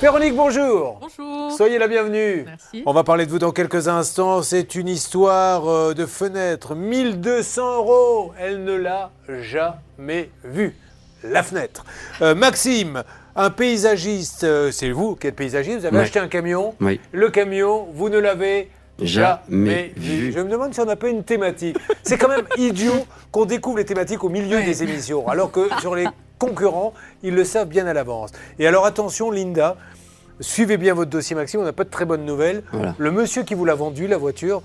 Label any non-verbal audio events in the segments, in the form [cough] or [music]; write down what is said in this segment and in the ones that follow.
Véronique, bonjour. Bonjour. Soyez la bienvenue. Merci. On va parler de vous dans quelques instants. C'est une histoire euh, de fenêtre. 1200 euros. Elle ne l'a jamais vue. La fenêtre. Euh, Maxime, un paysagiste. euh, c'est vous qui êtes paysagiste. Vous avez Ouais. acheté un camion. Oui. Le camion, vous ne l'avez jamais Jamais vu. vu. Je me demande si on n'a pas une thématique. C'est quand même [laughs] idiot qu'on découvre les thématiques au milieu des émissions, alors que sur les concurrents, ils le savent bien à l'avance. Et alors attention, Linda, suivez bien votre dossier, Maxime. On n'a pas de très bonnes nouvelles. Voilà. Le monsieur qui vous l'a vendu, la voiture,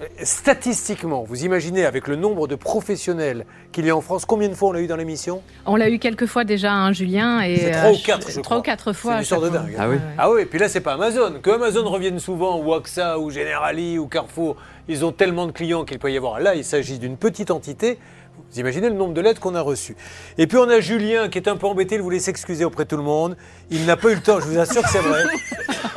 euh, statistiquement, vous imaginez avec le nombre de professionnels qu'il y a en France, combien de fois on l'a eu dans l'émission? On l'a eu quelques fois déjà, hein, Julien. et C'est trois euh, ou quatre, je Trois crois. ou quatre fois. C'est une chaque de dingue. Ah oui. Ah oui, et puis là, c'est pas Amazon. Que Amazon revienne souvent, ou AXA, ou Generali, ou Carrefour, ils ont tellement de clients qu'il peut y avoir. Là, il s'agit d'une petite entité. Vous imaginez le nombre de lettres qu'on a reçues. Et puis on a Julien qui est un peu embêté, il voulait s'excuser auprès de tout le monde. Il n'a pas eu le temps, je vous assure que c'est vrai.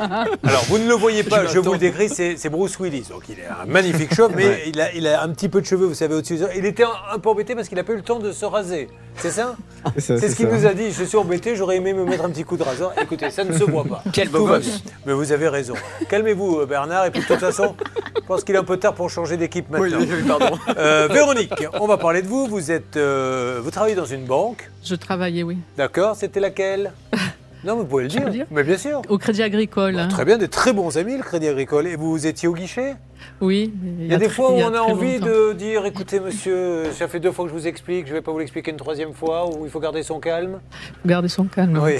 [laughs] Alors vous ne le voyez pas, je, vous le décris, c'est Bruce Willis. Donc il est un magnifique chauve, mais il, a, il a un petit peu de cheveux, vous savez, au-dessus. Il était un, un peu embêté parce qu'il n'a pas eu le temps de se raser. C'est ça? [laughs] C'est ce qu'il nous a dit. Je suis embêté, j'aurais aimé me mettre un petit coup de rasoir. Écoutez, ça ne se voit pas. Quel beau gosse. Mais vous avez raison. Calmez-vous, euh, Bernard. Et puis de toute façon, je pense qu'il est un peu tard pour changer d'équipe maintenant. pardon. Euh, Véronique, on va parler de vous. Vous êtes, euh, vous travaillez dans une banque, Je travaillais, oui. d'accord C'était laquelle? [laughs] Non, vous pouvez le dire. Mais bien sûr. Au Crédit Agricole. Bah, hein. très bien, des très bons amis, le Crédit Agricole. Et vous étiez au guichet? Oui. Il y a des fois où on a envie longtemps. de dire, écoutez monsieur, ça fait deux fois que je vous explique, je ne vais pas vous l'expliquer une troisième fois, ou il faut garder son calme. Garder son calme. Oui.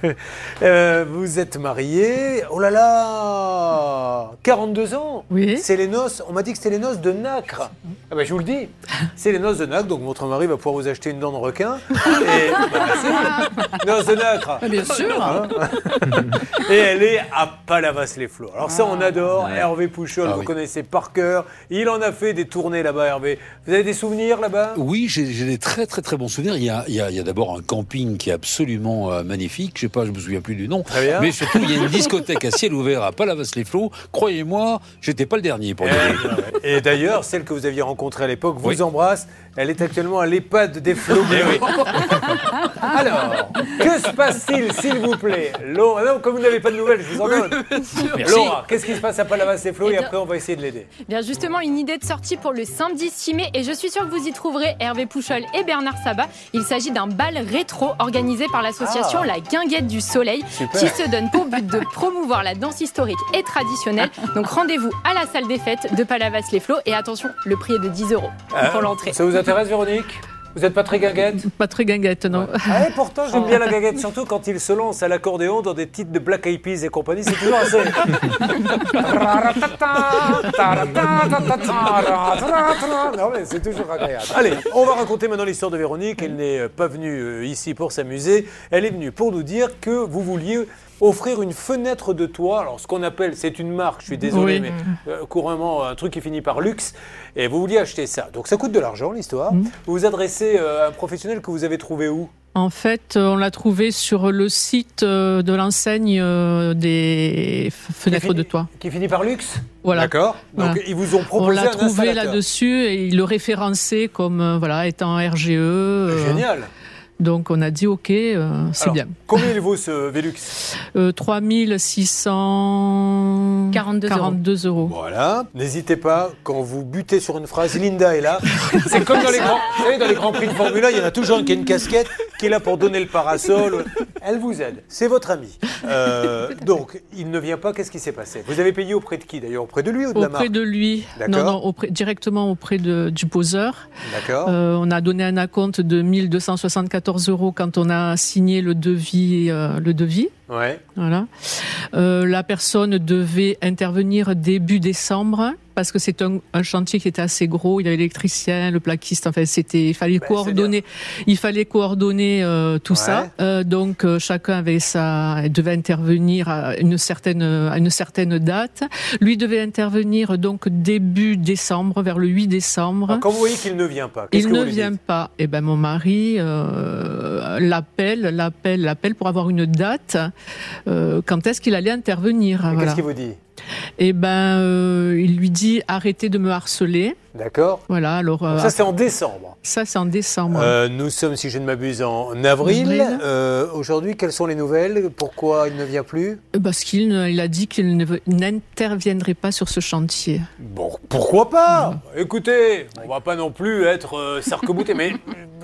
[laughs] Euh, vous êtes marié. Oh là là 42 ans Oui. C'est les noces, on m'a dit que c'était les noces de nacre. Ah ben je vous le dis, c'est les noces de nacre, donc votre mari va pouvoir vous acheter une dent de requin. Et, [laughs] bah, noces de nacre. Bien sûr. Hein [laughs] Et elle est à Palavas-les-Flots. Alors ça, on adore. Hervé Pouchol, Ah vous oui. connaissez par cœur. Il en a fait des tournées là-bas, Hervé. Vous avez des souvenirs là-bas? Oui, j'ai des très très très bons souvenirs. Il y a, d'abord un camping qui est absolument euh, magnifique. Je sais pas, je me souviens plus du nom. Très bien. Mais surtout, il y a une discothèque à ciel ouvert à Palavas-les-Flots. Croyez-moi, j'étais pas le dernier pour y aller. Et, et d'ailleurs, celle que vous aviez rencontrée à l'époque vous Oui. embrasse. Elle est actuellement à l'EHPAD des flots. [laughs] Alors, que se passe-t-il, s'il vous plaît? Laura, non, comme vous n'avez pas de nouvelles, je vous en donne. Laura, qu'est-ce qui se passe à Palavas-les-Flots? Eh Et après, on va essayer de l'aider. Bien justement, une idée de sortie pour le samedi 6 mai et je suis sûre que vous y trouverez Hervé Pouchol et Bernard Sabat. Il s'agit d'un bal rétro organisé par l'association Ah. La Guinguette du Soleil Super. qui se donne pour but de promouvoir la danse historique et traditionnelle. [laughs] Donc rendez-vous à la salle des fêtes de Palavas-les-Flots et attention, le prix est de 10 euros pour Hein l'entrée. Ça vous intéresse, Véronique? Vous n'êtes pas très gaguette Pas très guinguette, non. Ah, et pourtant, j'aime bien la gaguette, surtout quand il se lance à l'accordéon dans des titres de Black Eyed Peas et compagnie. C'est toujours assez. [laughs] non, mais c'est toujours agréable. Allez, on va raconter maintenant l'histoire de Véronique. Elle n'est pas venue euh, ici pour s'amuser. Elle est venue pour nous dire que vous vouliez offrir une fenêtre de toit. Alors, ce qu'on appelle, c'est une marque, je suis désolé, Oui. mais euh, couramment un truc qui finit par luxe. Et vous vouliez acheter ça. Donc, ça coûte de l'argent, l'histoire. Mm. Vous vous adressez euh, à un professionnel que vous avez trouvé où? En fait, euh, on l'a trouvé sur le site de l'enseigne des fenêtres de toit. Qui finit par luxe? Voilà. D'accord. Donc Voilà. ils vous ont On proposé l'a un trouvé installateur. là-dessus et il le référençait comme voilà étant RGE. Génial. Donc on a dit ok, euh, c'est bien. Combien il vaut ce Velux? Euh, 3642 42 euros. Voilà. N'hésitez pas, quand vous butez sur une phrase, Linda est là. C'est comme dans les grands, vous savez, dans les grands prix de Formule 1, il y en a toujours un qui a une casquette, qui est là pour donner le parasol. Elle vous aide. C'est votre ami. Euh, donc, il ne vient pas. Qu'est-ce qui s'est passé? Vous avez payé auprès de qui d'ailleurs? Auprès de lui ou de la Auprès de lui, non, non, auprès- directement auprès de, du poseur. D'accord. Euh, on a donné un acompte de 1274 euros quand on a signé le devis. euh, le devis. Ouais. Voilà. La personne devait intervenir début décembre parce que c'est un, un chantier qui était assez gros. Il y avait l'électricien, le plaquiste. Enfin, c'était, il fallait Ben, coordonner. Il fallait coordonner euh, tout Ouais. ça. Euh, donc euh, chacun avait sa, devait intervenir à une certaine, à une certaine date. Lui devait intervenir donc début décembre, vers le 8 décembre. Alors, quand vous voyez qu'il ne vient pas, Il que ne vous vient pas. Eh ben mon mari l'appelle, l'appelle, l'appelle pour avoir une date. quand est-ce qu'il allait intervenir? Et voilà. Qu'est-ce qu'il vous dit? Eh ben, euh, il lui dit arrêtez de me harceler. D'accord. Voilà, alors euh, Ça, c'est en décembre. ça c'est en décembre. Euh, nous sommes, si je ne m'abuse, en avril. Avril. Euh, Aujourd'hui, quelles sont les nouvelles? Pourquoi il ne vient plus? Parce qu'il ne- il a dit qu'il ne n'interviendrait pas sur ce chantier. Bon, pourquoi pas? Écoutez, on va pas non plus être euh, sarc-bouté, mais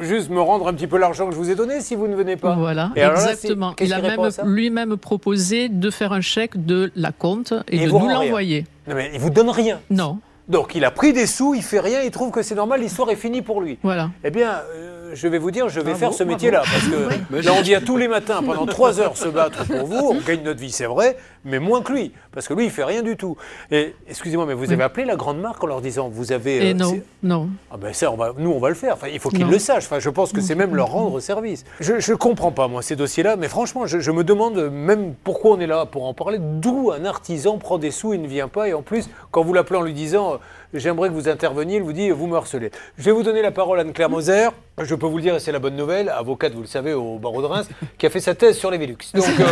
juste me rendre un petit peu l'argent que je vous ai donné si vous ne venez pas. Voilà, Et alors là, exactement. il a même lui-même proposé de faire un chèque de la compte et, Et de vous nous l'envoyer. Non mais il vous donne rien. Non, Donc il a pris des sous, il fait rien, il trouve que c'est normal, l'histoire est finie pour lui. voilà. Eh bien, euh, je vais vous dire, je vais Bravo, faire ce bravo. métier-là. Parce que là, on vient tous les matins pendant trois heures se battre pour vous. On gagne notre vie, c'est vrai, mais moins que lui. Parce que lui, il fait rien du tout. Et excusez-moi, mais vous avez appelé la grande marque en leur disant, vous avez. Et euh, non, c'est- non. Ah ben ça, on va, nous, on va le faire. Enfin, il faut qu'ils Non. le sachent. Enfin, je pense que c'est même leur rendre service. Je ne comprends pas, moi, ces dossiers-là. Mais franchement, je, je me demande même pourquoi on est là pour en parler. D'où un artisan prend des sous et ne vient pas. Et en plus, quand vous l'appelez en lui disant euh, J'aimerais que vous interveniez, il vous dit Vous me harcelez. Je vais vous donner la parole à Anne-Claire Moser. Je peux vous le dire, et c'est la bonne nouvelle, avocate, vous le savez, au barreau de Reims, qui a fait sa thèse sur les Velux. [laughs] Donc, euh,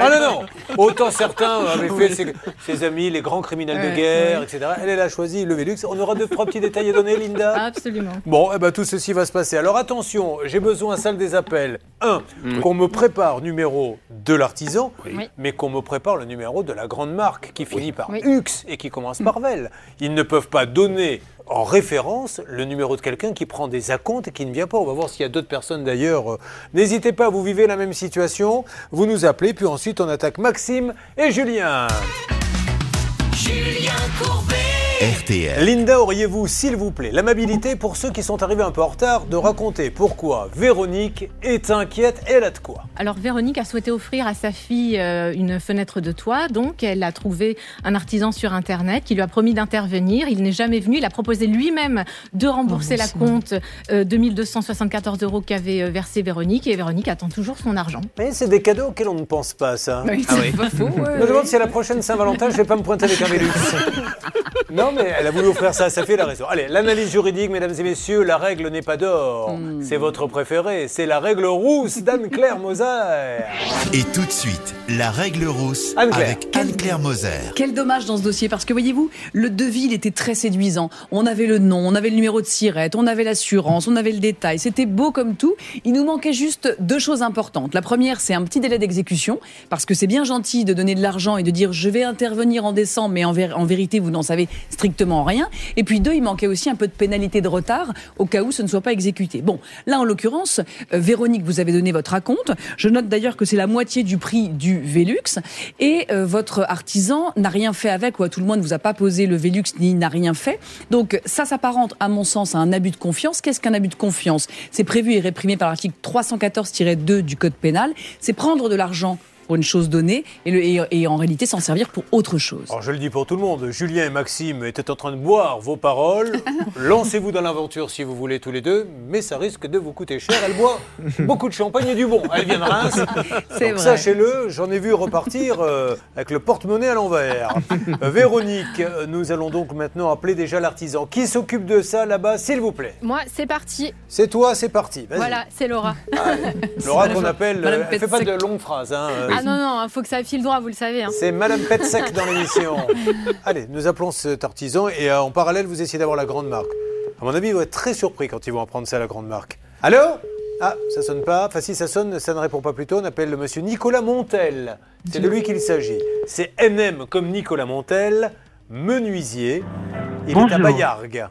ah non, non Autant certains avaient fait ses, ses amis, les grands criminels de Ouais, guerre, etc. Elle, elle a choisi le Velux. On aura deux, trois petits détails à donner, Linda Absolument. Bon, eh ben, tout ceci va se passer. Alors attention, j'ai besoin, salle des appels, un, qu'on me prépare numéro de l'artisan, Oui. mais qu'on me prépare le numéro de la grande marque qui finit par Oui. Ux et qui commence par Vel. Ils ne peuvent pas donner en référence le numéro de quelqu'un qui prend des acomptes et qui ne vient pas. On va voir s'il y a d'autres personnes d'ailleurs. Euh, N'hésitez pas, vous vivez la même situation, vous nous appelez, puis ensuite on attaque Maxime et Julien. RTL. Linda, auriez-vous, s'il vous plaît, l'amabilité pour ceux qui sont arrivés un peu en retard de raconter pourquoi Véronique est inquiète Elle a de quoi Alors Véronique a souhaité offrir à sa fille euh, une fenêtre de toit, donc elle a trouvé un artisan sur internet qui lui a promis d'intervenir. Il n'est jamais venu. Il a proposé lui-même de rembourser Oh, la compte euh, de 1274 euros qu'avait euh, versé Véronique et Véronique attend toujours son argent. Mais c'est des cadeaux auxquels on ne pense pas, ça. c'est pas faux. [laughs] ouais, Je me demande si à la prochaine Saint-Valentin, je vais pas me pointer avec un Vélux. non, mais elle a voulu offrir ça à sa fille, elle a raison. Allez, l'analyse juridique, mesdames et messieurs, la règle n'est pas d'or. C'est votre préféré, c'est la règle rousse d'Anne-Claire Moser. Et tout de suite, la règle rousse Anne-Claire. avec Anne-Claire Moser. Quel dommage dans ce dossier, parce que voyez-vous, le devis, il était très séduisant. On avait le nom, on avait le numéro de sirette, on avait l'assurance, on avait le détail. C'était beau comme tout. Il nous manquait juste deux choses importantes. La première, c'est un petit délai d'exécution, parce que c'est bien gentil de donner de l'argent et de dire je vais intervenir en décembre, mais en, ver- en vérité, vous n'en savez strictement rien. Et puis deux, il manquait aussi un peu de pénalité de retard au cas où ce ne soit pas exécuté. Bon, là, en l'occurrence, euh, Véronique, vous avez donné votre acompte. Je note d'ailleurs que c'est la moitié du prix du Velux. Et euh, votre artisan n'a rien fait avec, ou à tout le moins ne vous a pas posé le Velux ni n'a rien fait. Donc ça s'apparente, à mon sens, à un abus de confiance. Qu'est-ce qu'un abus de confiance? C'est prévu et réprimé par l'article 314-2 du Code pénal. C'est prendre de l'argent pour une chose donnée et, le- et- et en réalité s'en servir pour autre chose. Alors je le dis pour tout le monde, Julien et Maxime étaient en train de boire vos paroles. [laughs] Lancez-vous dans l'aventure si vous voulez tous les deux, mais ça risque de vous coûter cher. Elle boit [laughs] beaucoup de champagne et du bon. Elle vient de Reims. C'est Donc vrai. sachez-le, j'en ai vu repartir euh, avec le porte-monnaie à l'envers. [laughs] Euh, Véronique, euh, nous allons donc maintenant appeler déjà l'artisan. Qui s'occupe de ça là-bas, s'il vous plaît? Moi, c'est parti. C'est toi, c'est parti. Vas-y. Voilà, c'est Laura. Laura qu'on appelle, euh, elle fait pas de longues phrases. hein, euh, Ah non, non, il faut que ça file droit, vous le savez. hein. C'est Madame Petsec dans l'émission. [laughs] Allez, nous appelons cet artisan et euh, en parallèle, vous essayez d'avoir la grande marque. À mon avis, ils vont être très surpris quand ils vont apprendre ça à la grande marque. Allô? Ah, ça sonne pas. Enfin, si ça sonne, ça ne répond pas plus tôt. On appelle le monsieur Nicolas Montel. C'est de lui qu'il s'agit. C'est NM comme Nicolas Montel, menuisier. Il est à Bayargues.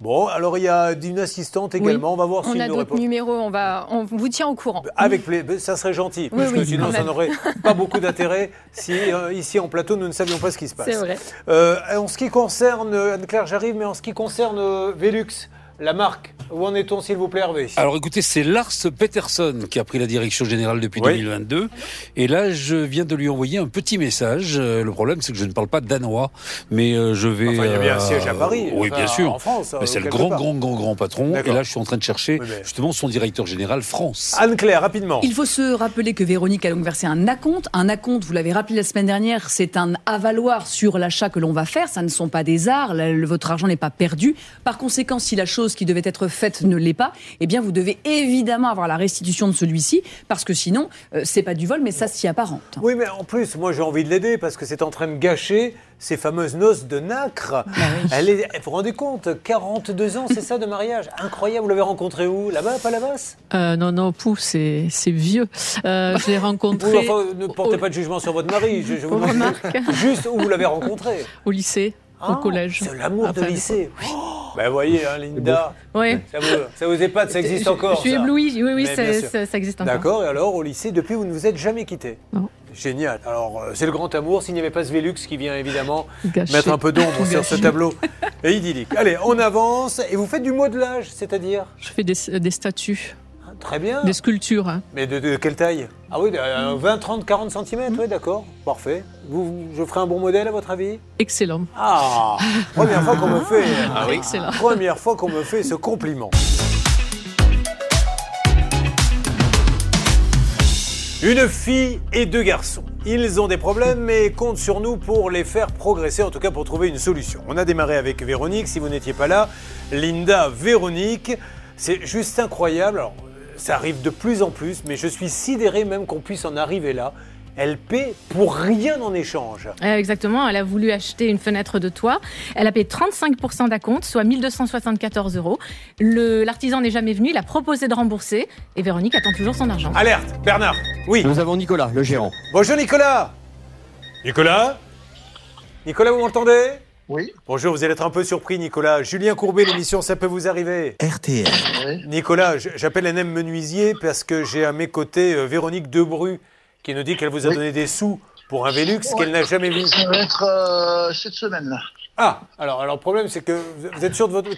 Bon, alors il y a une assistante également. On va voir On s'il a nous d'autres répond. numéros, on, va, on vous tient au courant. Avec plaisir, ça serait gentil, Oui, parce que sinon ça n'aurait [laughs] pas beaucoup d'intérêt si euh, ici en plateau nous ne savions pas ce qui se passe. C'est vrai. Euh, en ce qui concerne, euh, Anne-Claire, j'arrive, mais en ce qui concerne Velux, la marque, où en est-on s'il vous plaît Hervé? Alors écoutez, c'est Lars Peterson qui a pris la direction générale depuis Oui. 2022. Et là, je viens de lui envoyer un petit message. Euh, Le problème, c'est que je ne parle pas danois, mais euh, je vais... Enfin, il y a bien un euh, siège à Paris. Oui, enfin, bien sûr. En France. Mais euh, c'est le grand, part. grand, grand, grand patron. Et là, je suis en train de chercher Oui, mais- justement son directeur général France. Anne-Claire, rapidement. Il faut se rappeler que Véronique a donc versé un acompte. Un acompte, vous l'avez rappelé la semaine dernière, c'est un avaloir sur l'achat que l'on va faire. Ça ne sont pas des arts. Votre argent n'est pas perdu. Par conséquent, si la chose chose qui devait être faite ne l'est pas, eh bien vous devez évidemment avoir la restitution de celui-ci, parce que sinon, euh, c'est pas du vol, mais ça s'y apparente. Oui, mais en plus, moi j'ai envie de l'aider parce que c'est en train de gâcher ces fameuses noces de nacre. Elle est, vous vous rendez compte, 42 ans, c'est ça de mariage Incroyable, vous l'avez rencontré où? Là-bas, pas là-bas? Euh, non, non, Pou, c'est c'est vieux. Euh, je l'ai rencontré Oui, enfin, ne portez pas de jugement sur votre mari. Je, je vous Remarque. juste où vous l'avez rencontré. au lycée, Ah, au collège. C'est l'amour de Enfin, lycée. Oh, ben voyez, hein, Linda, Oui. ça vous, ça vous épate, ça existe encore. Je suis ça. éblouie. Oui, oui, ça, existe encore. D'accord, et alors au lycée, depuis, vous ne vous êtes jamais quitté Non. Génial. Alors, euh, c'est le grand amour, s'il n'y avait pas ce Vélux qui vient évidemment [laughs] Gâché. mettre un peu d'ombre sur ce tableau [laughs] et idyllique. Allez, on avance, et vous faites du modelage, c'est-à-dire? Je fais des, des statues, Très bien. des sculptures. hein. Mais de, de quelle taille? Ah oui, de, euh, 20, 30, 40 cm, oui, d'accord. Parfait. Vous, vous- je ferai un bon modèle à votre avis? Excellent. Ah Première fois qu'on me fait. [laughs] Ah oui. Excellent. Première fois qu'on me fait ce compliment. Une fille et deux garçons. Ils ont des problèmes, mais comptent sur nous pour les faire progresser, en tout cas pour trouver une solution. On a démarré avec Véronique, si vous n'étiez pas là. Linda, Véronique. C'est juste incroyable. Alors, ça arrive de plus en plus, mais je suis sidéré même qu'on puisse en arriver là. Elle paie pour rien en échange. Euh, exactement, elle a voulu acheter une fenêtre de toit. Elle a payé 35% d'acompte, soit 1274 euros. Le- L'artisan n'est jamais venu, il a proposé de rembourser et Véronique attend toujours son argent. Alerte, Bernard. Oui. Nous avons Nicolas, le gérant. Bonjour Nicolas Nicolas? Nicolas, vous m'entendez? Oui, Bonjour, vous allez être un peu surpris Nicolas. Julien Courbet, l'émission Ça peut vous arriver. RTL. oui. Nicolas, j'appelle NM Menuisier parce que j'ai à mes côtés euh, Véronique Debru qui nous dit qu'elle vous a Oui. donné des sous pour un Vélux qu'elle n'a jamais vu. Ça va être euh, cette semaine-là. Ah, alors, alors le problème c'est que vous- êtes sûr de votre...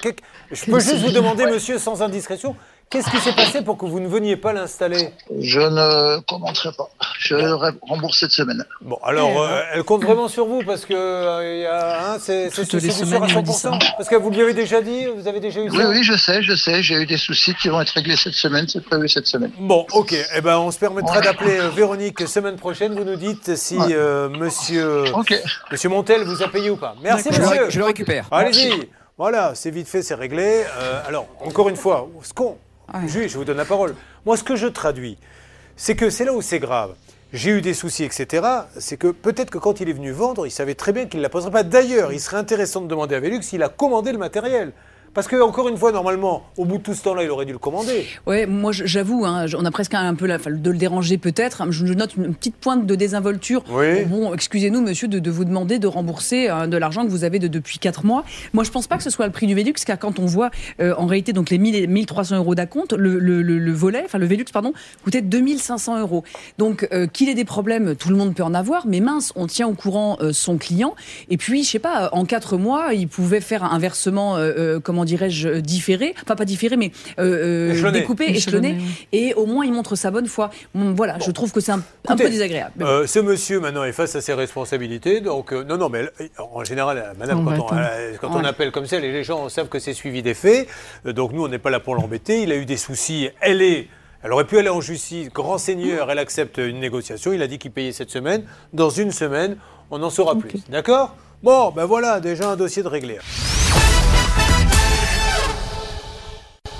Je peux juste vous demander, monsieur, sans indiscrétion, qu'est-ce qui s'est passé pour que vous ne veniez pas l'installer? Je ne commenterai pas. Je re- rembourse cette semaine. Bon, alors, euh, elle compte vraiment sur vous parce que euh, il y a, hein, c'est sûr à il me dit 100%. ça. Parce que vous lui avez déjà dit, vous avez déjà eu Oui, ça? Oui, je sais, je sais. J'ai eu des soucis qui vont être réglés cette semaine. C'est prévu cette semaine. Bon, ok. Eh ben, on se permettra Ouais. d'appeler euh, Véronique semaine prochaine. Vous nous dites si Ouais. euh, monsieur, monsieur Montel vous a payé ou pas. Merci, monsieur. je le récupère. Allez-y. Voilà, c'est vite fait, c'est réglé. Euh, alors, encore une fois, ce qu'on. Juge, je vous donne la parole. Moi, ce que je traduis, c'est que c'est là où c'est grave. J'ai eu des soucis, etc. C'est que peut-être que quand il est venu vendre, il savait très bien qu'il ne la poserait pas. D'ailleurs, il serait intéressant de demander à Velux s'il a commandé le matériel. Parce que, encore une fois, normalement, au bout de tout ce temps-là, il aurait dû le commander. Ouais, moi j'avoue, hein, on a presque un peu la, de le déranger peut-être. Je, je note une petite pointe de désinvolture. Oui. Bon, excusez-nous, monsieur, de, de vous demander de rembourser euh, de l'argent que vous avez de, depuis 4 mois. Moi, je pense pas que ce soit le prix du Vélux, car quand on voit euh, en réalité donc les 1000 et 1300 euros d'acompte, le, le, le, le volet, enfin le Vélux, pardon, coûtait 2500 euros. Donc euh, qu'il ait des problèmes, tout le monde peut en avoir, mais mince, on tient au courant euh, son client. Et puis, je sais pas, en 4 mois, il pouvait faire un versement, euh, comment dirais-je, différé, enfin pas différé, mais euh, euh, Échelonné. découpé, Échelonné, échelonné, oui. et au moins il montre sa bonne foi. Bon, voilà, je trouve que c'est un, un Écoutez, peu désagréable. Euh, ce monsieur maintenant est face à ses responsabilités. Donc euh, non, non, mais en général, euh, Madame, On quand, on, euh, appelle comme ça, les gens savent que c'est suivi des faits. Euh, donc nous, on n'est pas là pour l'embêter. Il a eu des soucis. Elle est. Elle aurait pu aller en justice. Grand seigneur, elle accepte une négociation. Il a dit qu'il payait cette semaine. Dans une semaine, on en saura plus. D'accord? Bon, ben voilà, déjà un dossier de réglé.